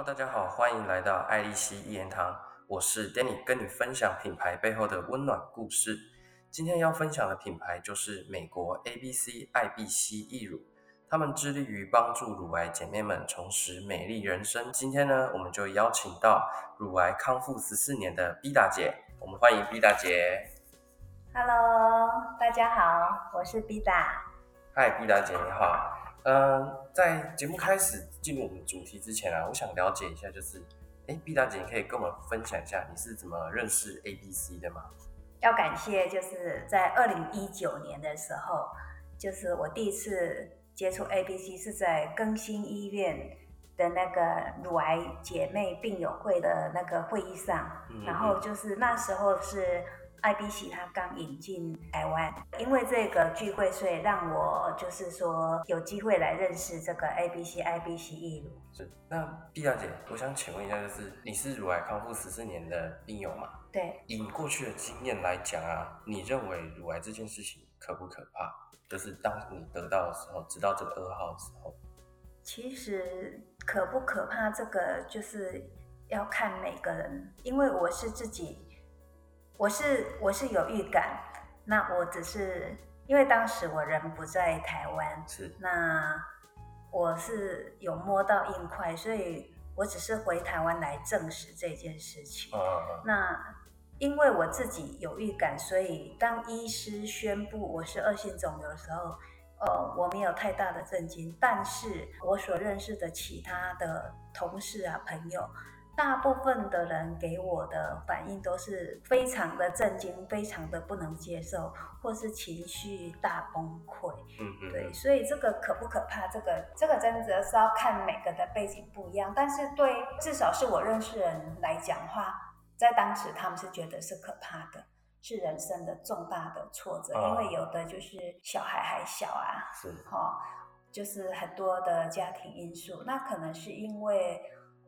Hello，大家好，欢迎来到爱丽丝一言堂，我是 Danny，跟你分享品牌背后的温暖故事。今天要分享的品牌就是美国 ABC 爱碧烯益乳，他们致力于帮助乳癌姐妹们重拾美丽人生。今天呢，我们就邀请到乳癌康复十四年的 B 大姐，我们欢迎 B 大姐。Hello，大家好，我是 B 大。嗨，B 大姐你好。嗯，在节目开始进入我们主题之前啊，我想了解一下，就是，哎，B 大姐，你可以跟我们分享一下你是怎么认识 ABC 的吗？要感谢，就是在二零一九年的时候，就是我第一次接触 ABC 是在更新医院的那个乳癌姐妹病友会的那个会议上，嗯然后就是那时候是 IBC 它刚引进台湾，因为这个聚会，所以让我就是说有机会来认识这个 ABC IBC 义乳。是。那毕大姐，我想请问一下，就是你是乳癌康复十四年的病友嘛？对，以你过去的经验来讲啊，你认为乳癌这件事情可不可怕？就是当你得到的时候，知道这个噩耗的时候，其实可不可怕，这个就是要看每个人，因为我是自己，我是我是有预感，那我只是因为当时我人不在台湾，是那我是有摸到硬块，所以我只是回台湾来证实这件事情。呃，那因为我自己有预感，所以当医师宣布我是恶性肿瘤的时候，呃，我没有太大的震惊。但是我所认识的其他的同事啊、朋友，大部分的人给我的反应都是非常的震惊，非常的不能接受，或是情绪大崩溃。嗯嗯，对，所以这个可不可怕？这个这个真的是要看每个的背景不一样，但是对至少是我认识人来讲的话，在当时他们是觉得是可怕的，是人生的重大的挫折，哦因为有的就是小孩还小啊，是，哈、就是很多的家庭因素，那可能是因为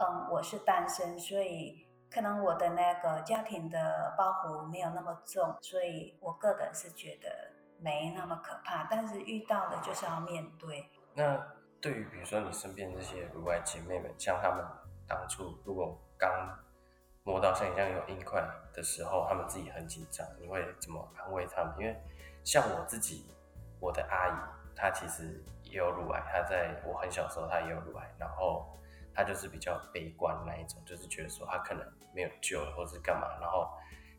嗯我是单身，所以。可能我的那个家庭的包袱没有那么重，所以我个人是觉得没那么可怕，但是遇到的就是要面对。那对于比如说你身边这些乳癌姐妹们，像她们当初如果刚摸到像你这样有硬块的时候，她们自己很紧张，你会怎么安慰她们？因为像我自己，我的阿姨她其实也有乳癌，她在我很小时候她也有乳癌，然后他就是比较悲观那一种，就是觉得说他可能没有救了，或是干嘛，然后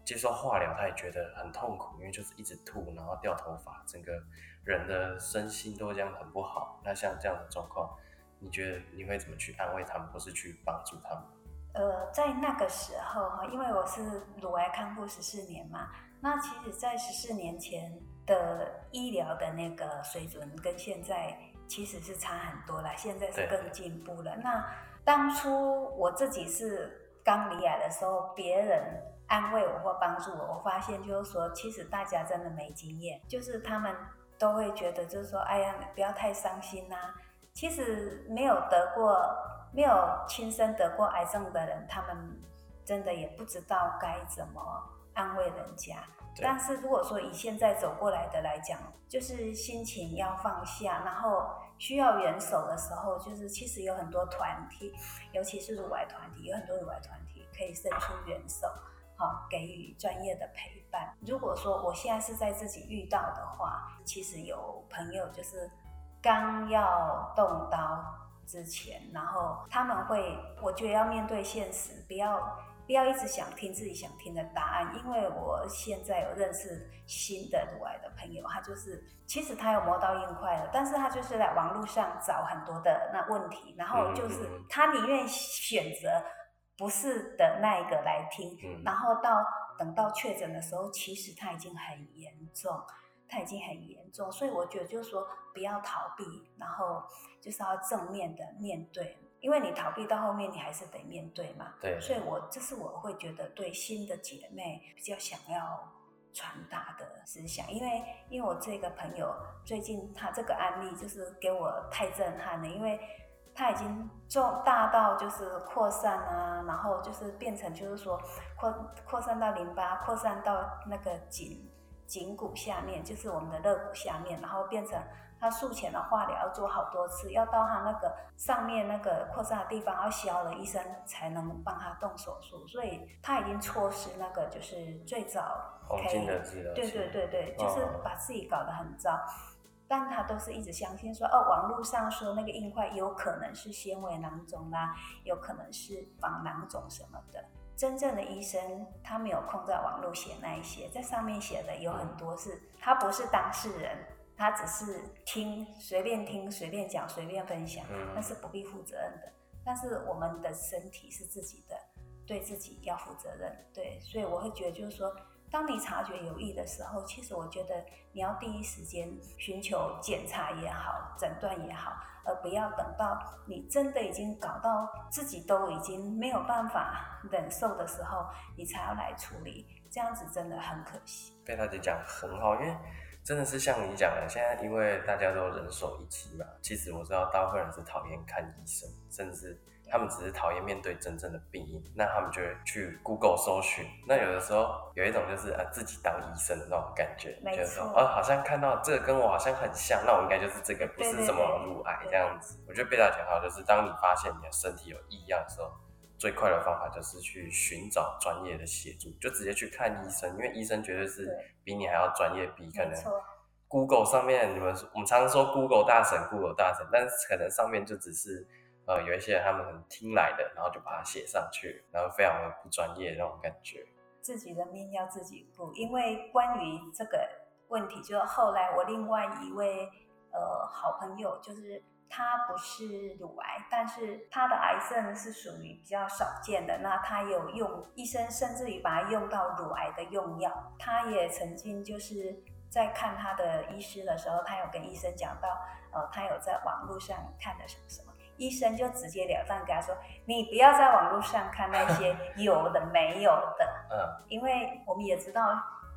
接受化疗，他也觉得很痛苦，因为就是一直吐，然后掉头发，整个人的身心都这样很不好。那像这样的状况，你觉得你会怎么去安慰他们，或是去帮助他们？呃，在那个时候哈，因为我是乳癌康复十四年嘛，那其实，在十四年前的医疗的那个水准跟现在其实是差很多了，现在是更进步了。那当初我自己是刚离癌的时候，别人安慰我或帮助我，我发现就是说，其实大家真的没经验，就是他们都会觉得就是说，哎呀，你不要太伤心呐、其实没有得过、没有亲身得过癌症的人，他们真的也不知道该怎么安慰人家。但是如果说以现在走过来的来讲，就是心情要放下，然后需要援手的时候，就是其实有很多团体，尤其是乳癌团体，有很多乳癌团体可以伸出援手，好、给予专业的陪伴。如果说我现在是在自己遇到的话，其实有朋友就是刚要动刀之前，然后他们会，我觉得要面对现实，不要不要一直想听自己想听的答案，因为我现在有认识新的乳癌的朋友，他就是其实他有磨到硬块了，但是他就是在网络上找很多的那问题，然后就是他宁愿选择不是的那一个来听，嗯然后到等到确诊的时候，其实他已经很严重。他已经很严重，所以我觉得就是说不要逃避，然后就是要正面的面对，因为你逃避到后面你还是得面对嘛。对，所以我这是我会觉得对新的姐妹比较想要传达的思想，因为因为我这个朋友最近他这个案例就是给我太震撼了，因为他已经重大到就是扩散啊，然后就是变成就是说扩扩散到淋巴，扩散到那个颈颈骨下面，就是我们的肋骨下面，然后变成他术前的化疗要做好多次，要到他那个上面那个扩散的地方要消了，医生才能帮他动手术，所以他已经错失那个就是最早黄金的治疗。对对对对，就是把自己搞得很糟。但他都是一直相信说，哦，网络上说那个硬块有可能是纤维囊肿啦，有可能是仿囊肿什么的。真正的医生他没有空在网络写那一些，在上面写的有很多是，他不是当事人，他只是听随便听随便讲随便分享，那是不必负责任的。但是我们的身体是自己的，对自己要负责任。对，所以我会觉得就是说。当你察觉有异的时候，其实我觉得你要第一时间寻求检查也好，诊断也好，而不要等到你真的已经搞到自己都已经没有办法忍受的时候，你才要来处理，这样子真的很可惜。被大姐讲很好，因为真的是像你讲的，现在因为大家都人手一机嘛，其实我知道大部分人是讨厌看医生，甚至。他们只是讨厌面对真正的病因，那他们就会去 Google 搜寻。那有的时候有一种就是啊自己当医生的那种感觉，就是说哦好像看到这个跟我好像很像，那我应该就是这个，不是什么乳癌这样子。我觉得贝大讲好，就是当你发现你的身体有异样的时候，最快的方法就是去寻找专业的协助，就直接去看医生，因为医生绝对是比你还要专业，比可能 Google 上面你们我们常常说 Google 大神，Google 大神，但是可能上面就只是。呃，有一些他们很听来的，然后就把它写上去，然后非常的不专业那种感觉。自己的命要自己顾，因为关于这个问题，就后来我另外一位呃好朋友，就是他不是乳癌，但是他的癌症是属于比较少见的。那他有用医生甚至于把它用到乳癌的用药，他也曾经就是在看他的医师的时候，他有跟医生讲到，呃，他有在网络上看的什么什么。医生就直截了当跟他说：“你不要在网络上看那些 有的没有的，嗯，因为我们也知道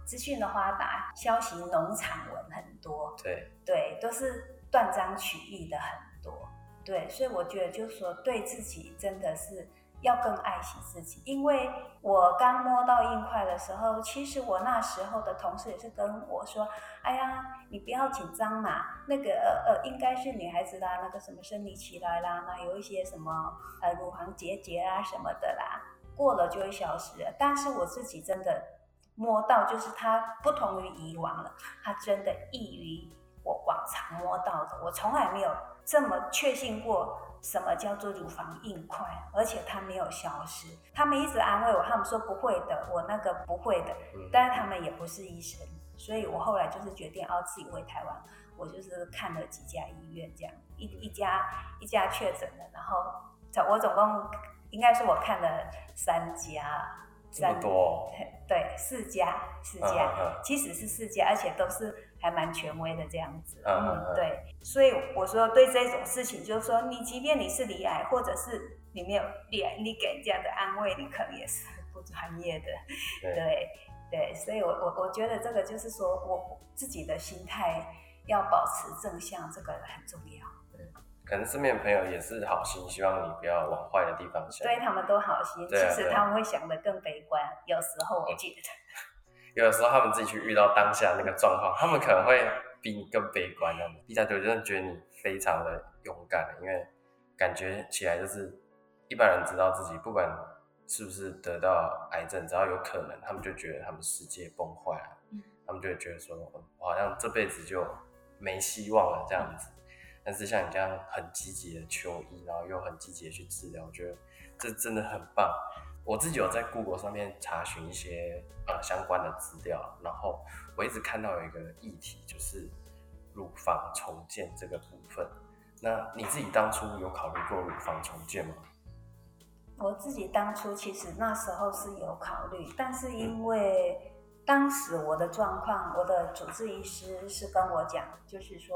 资讯的发达，消息农场文很多，对对，都是断章取义的很多，对，所以我觉得就是说对自己真的是。”要更爱惜自己，因为我刚摸到硬块的时候，其实我那时候的同事也是跟我说：“哎呀，你不要紧张嘛，那个呃呃，应该是女孩子啦，那个什么生理期来啦，那有一些什么呃乳房结节啊什么的啦，过了就会消失。”但是我自己真的摸到，就是它不同于以往了，它真的异于常摸到的，我从来没有这么确信过。什么叫做乳房硬块？而且它没有消失。他们一直安慰我，他们说不会的，我那个不会的。但是他们也不是医生，所以我后来就是决定要自己回台湾。我就是看了几家医院，这样一一家一家确诊的，然后我总共应该是我看了三家。三多，对，四家，四家，其实是四家，而且都是还蛮权威的这样子。嗯，对，所以我说对这种事情，就是说，你即便你是离癌，或者是你没有离癌，你给人家的安慰，你可能也是不专业的。对，对，所以我我我觉得这个就是说我自己的心态要保持正向，这个很重要。可能身边的朋友也是好心，希望你不要往坏的地方想。对他们都好心，其实他们会想的更悲观。有时候我觉得，有的时候他们自己去遇到当下那个状况，他们可能会比你更悲观。那么，第三，我真的觉得你非常的勇敢，因为感觉起来就是一般人知道自己不管是不是得到癌症，只要有可能，他们就觉得他们世界崩坏了，嗯他们就会觉得说，我好像这辈子就没希望了这样子。但是像你这样很积极的求医，然后又很积极的去治疗，我觉得这真的很棒。我自己有在 Google 上面查询一些呃相关的资料，然后我一直看到有一个议题，就是乳房重建这个部分。那你自己当初有考虑过乳房重建吗？我自己当初其实那时候是有考虑，但是因为当时我的状况，我的主治医师是跟我讲，就是说。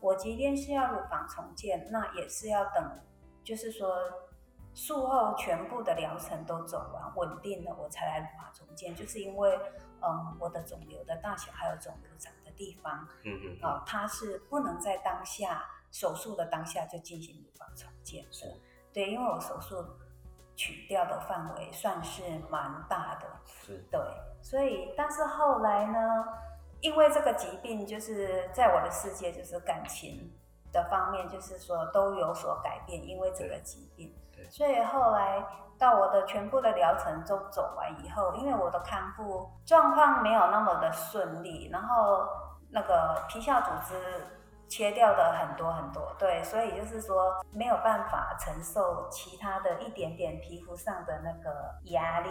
我即便是要乳房重建，那也是要等，就是说术后全部的疗程都走完，稳定了，我才来乳房重建。就是因为，嗯，我的肿瘤的大小还有肿瘤长的地方，嗯嗯，啊，它是不能在当下手术的当下就进行乳房重建的。对，因为我手术取掉的范围算是蛮大的，是，对，所以但是后来呢？因为这个疾病，就是在我的世界，就是感情的方面，就是说都有所改变，因为这个疾病。对所以后来到我的全部的疗程都走完以后，因为我的康复状况没有那么的顺利，然后那个皮下组织切掉的很多很多，对，所以就是说没有办法承受其他的一点点皮肤上的那个压力，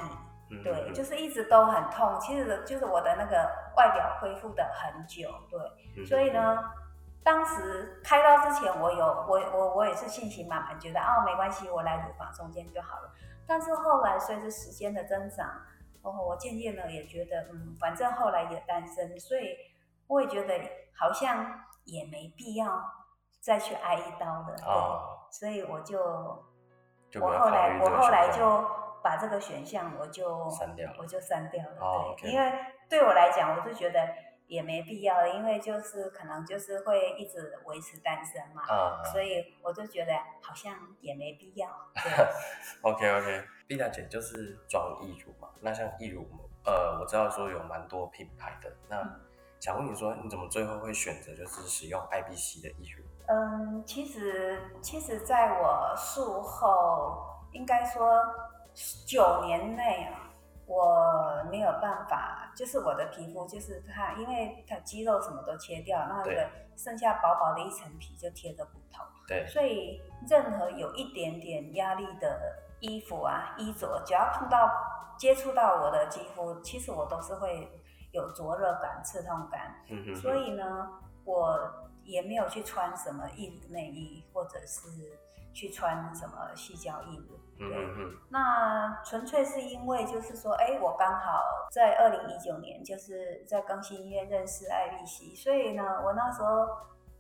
嗯对，嗯就是一直都很痛。其实就是我的那个外表恢复的很久，对，嗯。所以呢，当时开刀之前，我有我我我也是信心满满，觉得哦没关系，我来乳房中间就好了。但是后来随着时间的增长，哦，我渐渐的也觉得，嗯，反正后来也单身，所以我也觉得好像也没必要再去挨一刀了，对，哦所以我就就我后来我后来就把这个选项我就删掉了我就删掉了，哦对因为对我来讲，我就觉得也没必要，因为就是可能就是会一直维持单身嘛，啊所以我就觉得好像也没必要，对。，OK OK，碧大姐就是装义乳嘛，那像义乳，呃，我知道说有蛮多品牌的，那嗯想问你说，你怎么最后会选择就是使用 IBC 的义乳？嗯，其实其实在我术后，应该说九年内啊，我没有办法，就是我的皮肤就是它，因为它肌肉什么都切掉，那个剩下薄薄的一层皮就贴着骨头，对，所以任何有一点点压力的衣服啊、衣着，只要碰到接触到我的肌肤，其实我都是会有灼热感、刺痛感。嗯哼哼，所以呢，我也没有去穿什么义乳内衣，或者是去穿什么细胶印的。嗯哼哼，那纯粹是因为就是说，哎，我刚好在二零一九年就是在更新医院认识艾丽西，所以呢，我那时候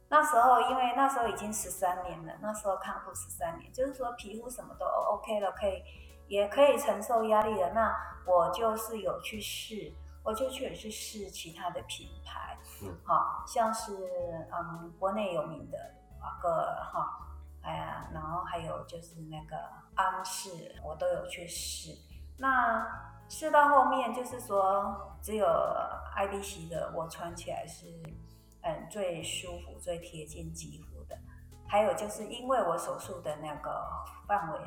那时候因为那时候已经十三年了，那时候康复十三年，就是说皮肤什么都 OK 了，可以也可以承受压力了。那我就是有去试，我就去去试其他的品牌，嗯，好、像是嗯国内有名的华歌尔哈。哎呀，然后还有就是那个安氏，我都有去试。那试到后面就是说，只有 IDC 的我穿起来是嗯最舒服、最贴近肌肤的。还有就是因为我手术的那个范围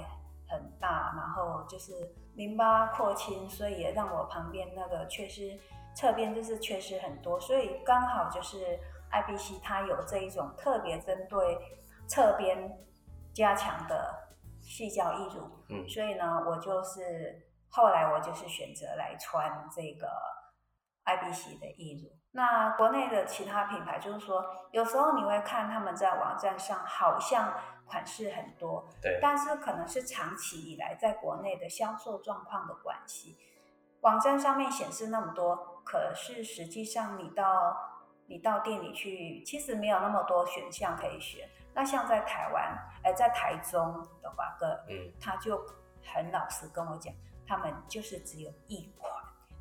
很大，然后就是淋巴扩清，所以也让我旁边那个缺失侧边就是缺失很多，所以刚好就是 IBC 它有这一种特别针对侧边加强的细胶义乳，嗯所以呢，我就是后来我就是选择来穿这个 IBC 的义乳。那国内的其他品牌就是说，有时候你会看他们在网站上好像款式很多，对，但是可能是长期以来在国内的销售状况的关系，网站上面显示那么多，可是实际上你到你到店里去，其实没有那么多选项可以选。那像在台湾，呃，在台中的华哥，嗯他就很老实跟我讲，他们就是只有一款，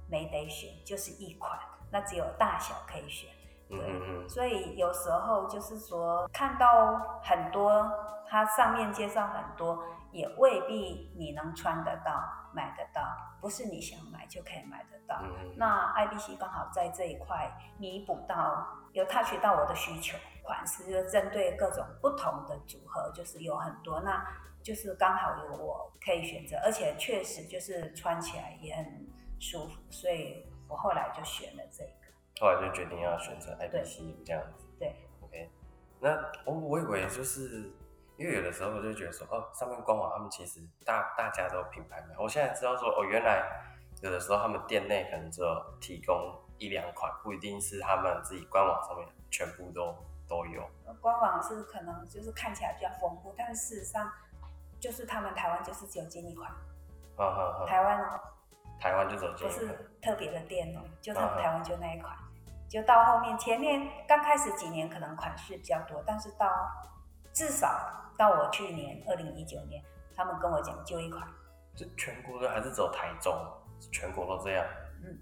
没得选，就是一款，那只有大小可以选。嗯嗯嗯，所以有时候就是说，看到很多，它上面介绍很多，也未必你能穿得到、买得到，不是你想买就可以买得到。那 IBC 刚好在这一块弥补到，有 touch 到我的需求，款式就针对各种不同的组合，就是有很多，那就是刚好有我可以选择，而且确实就是穿起来也很舒服，所以我后来就选了这个。后来就决定要选择 IBC 这样子。对，OK。那我我以为就是因为有的时候我就觉得说，哦，上面官网他们其实大大家都品牌买。我现在知道说，哦，原来有的时候他们店内可能只有提供一两款，不一定是他们自己官网上面全部都都有。官网是可能就是看起来比较丰富，但事实上就是他们台湾就是只有这一款，哈哈哈。台湾哦台湾就走进不是一款。特别的店哦，就他们台湾就那一款，就到后面前面刚开始几年可能款式比较多，但是到至少到我去年二零一九年，他们跟我讲就一款，就全国的还是只有台中，全国都这样。嗯，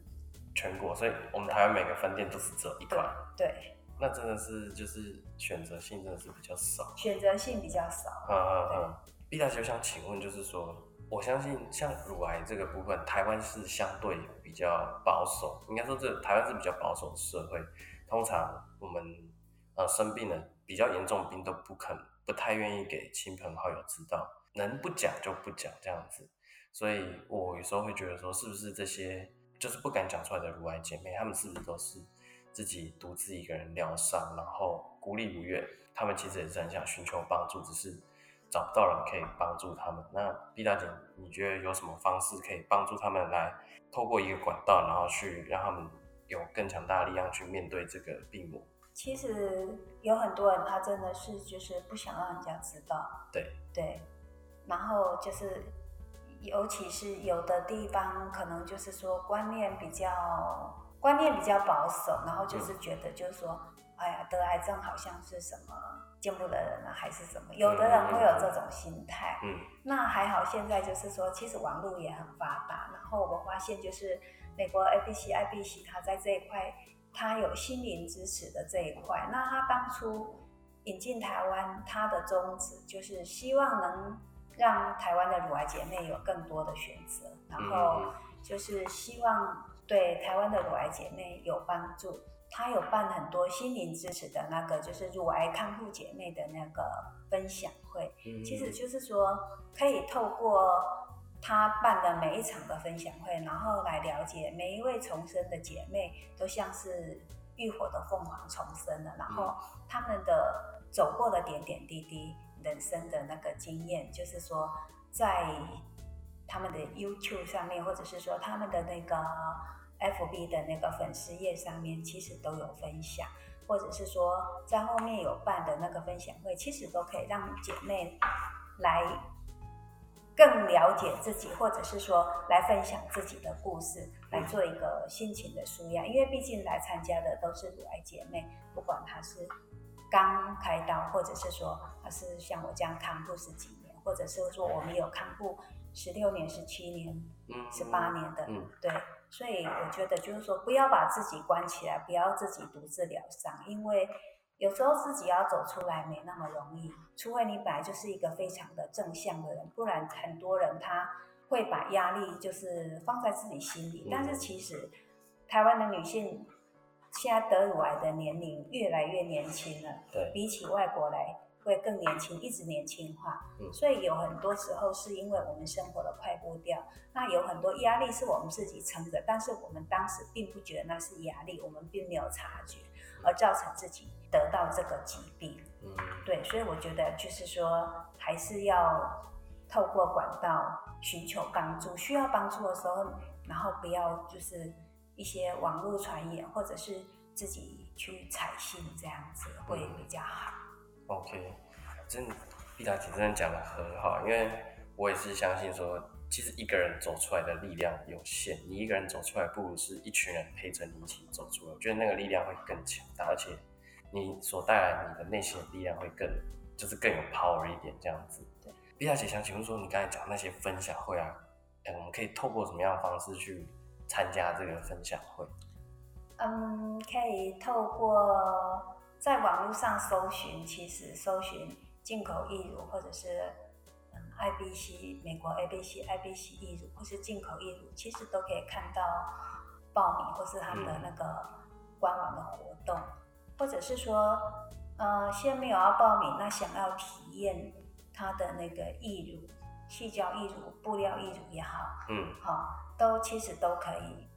全国，所以我们台湾每个分店都是只有一款，对，那真的是就是选择性真的是比较少。选择性比较少，嗯嗯嗯。毕大姐，我想请问，就是说，我相信像乳癌这个部分，台湾是相对比较保守，应该说这台湾是比较保守的社会。通常我们呃生病了比较严重病都不肯不太愿意给亲朋好友知道，能不讲就不讲这样子。所以我有时候会觉得说，是不是这些就是不敢讲出来的乳癌姐妹，她们是不是都是自己独自一个人疗伤，然后孤立无援？她们其实也是很想寻求帮助，只是找不到人可以帮助他们。那毕大姐，你觉得有什么方式可以帮助他们来透过一个管道，然后去让他们？有更强大的力量去面对这个病魔。其实有很多人，他真的是就是不想让人家知道。对对，然后就是，尤其是有的地方，可能就是说观念比较观念比较保守，然后就是觉得就是说，哎呀，得癌症好像是什么见不得人呢，还是什么？有的人会有这种心态。嗯。那还好，现在就是说，其实网络也很发达，然后我发现就是。美国 ABC、IBC，它在这一块，它有心灵支持的这一块。那它当初引进台湾，它的宗旨就是希望能让台湾的乳癌姐妹有更多的选择，然后就是希望对台湾的乳癌姐妹有帮助。他有办很多心灵支持的那个，就是乳癌康复姐妹的那个分享会。其实就是说，可以透过。他办的每一场的分享会，然后来了解每一位重生的姐妹，都像是浴火的凤凰重生了。然后他们的走过的点点滴滴，人生的那个经验，就是说在他们的 YouTube 上面，或者是说他们的那个 FB 的那个粉丝页上面，其实都有分享，或者是说在后面有办的那个分享会，其实都可以让姐妹来。更了解自己，或者是说来分享自己的故事，来做一个心情的舒压。因为毕竟来参加的都是乳癌姐妹，不管她是刚开刀，或者是说她是像我这样康复十几年，或者是说我们有康复十六年、十七年、十八年的，对。所以我觉得就是说，不要把自己关起来，不要自己独自疗伤，因为。有时候自己要走出来没那么容易，除非你本来就是一个非常的正向的人，不然很多人他会把压力就是放在自己心里。但是其实台湾的女性现在得乳癌的年龄越来越年轻了，对，比起外国来会更年轻，一直年轻化。所以有很多时候是因为我们生活的快步调，那有很多压力是我们自己撑着，但是我们当时并不觉得那是压力，我们并没有察觉，而造成自己。得到这个疾病，嗯，对，所以我觉得就是说，还是要透过管道寻求帮助，需要帮助的时候，然后不要就是一些网络传言，或者是自己去采信这样子会比较好。OK，真毕大姐真的讲的很好，因为我也是相信说，其实一个人走出来的力量有限，你一个人走出来，不如是一群人陪着你一起走出来，我觉得那个力量会更强大，而且。你所带来你的内心的力量会更，就是更有 power 一点这样子。对，毕大姐想请问说，你刚才讲那些分享会啊，哎，我们可以透过什么样的方式去参加这个分享会？嗯，可以透过在网络上搜寻，其实搜寻进口义乳，或者是嗯 IBC 美国 ABC IBC 义乳，或是进口义乳，其实都可以看到报名或是他们的那个官网的活动。或者是说，呃，先没有要报名，那想要体验它的那个义乳、细胶义乳、布料义乳也好，嗯，好，都其实都可以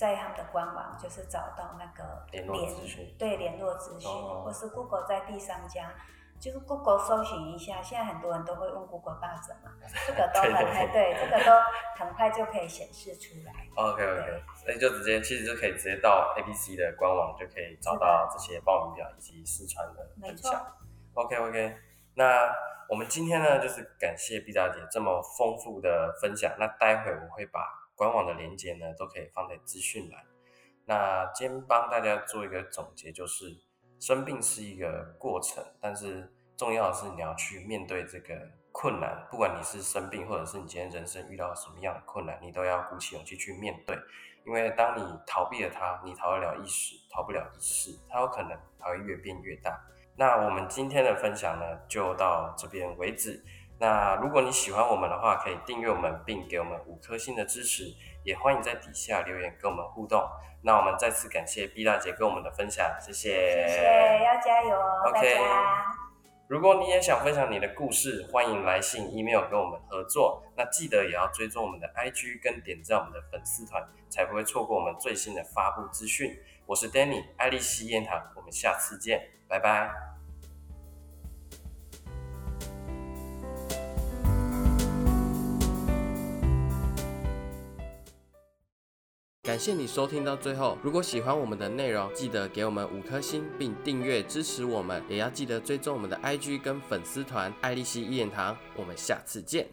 在他们的官网，就是找到那个联络资讯，对，联络资讯，或是 Google 在第三家。就是 Google 搜寻一下，现在很多人都会用 Google 大神嘛，这个都很快，对，这个都很快就可以显示出来。OK OK，所以就直接其实就可以直接到 ABC 的官网就可以找到这些报名表以及四川的分享。OK OK，那我们今天呢就是感谢毕大姐这么丰富的分享，那待会我会把官网的链接呢都可以放在资讯栏。那今天帮大家做一个总结就是。生病是一个过程，但是重要的是你要去面对这个困难。不管你是生病，或者是你今天人生遇到什么样的困难，你都要鼓起勇气去面对。因为当你逃避了它，你逃得了一时，逃不了一世，它有可能还会越变越大。那我们今天的分享呢，就到这边为止。那如果你喜欢我们的话，可以订阅我们，并给我们五颗星的支持，也欢迎在底下留言跟我们互动。那我们再次感谢毕大姐跟我们的分享，谢谢。谢谢，要加油哦，大 OK 家。如果你也想分享你的故事，欢迎来信、email 跟我们合作。那记得也要追踪我们的 IG 跟点赞我们的粉丝团，才不会错过我们最新的发布资讯。我是 Danny，爱丽丝燕糖，我们下次见，拜拜。谢你收听到最后。如果喜欢我们的内容，记得给我们五颗星，并订阅支持我们，也要记得追踪我们的 IG 跟粉丝团爱丽丝一言堂。我们下次见。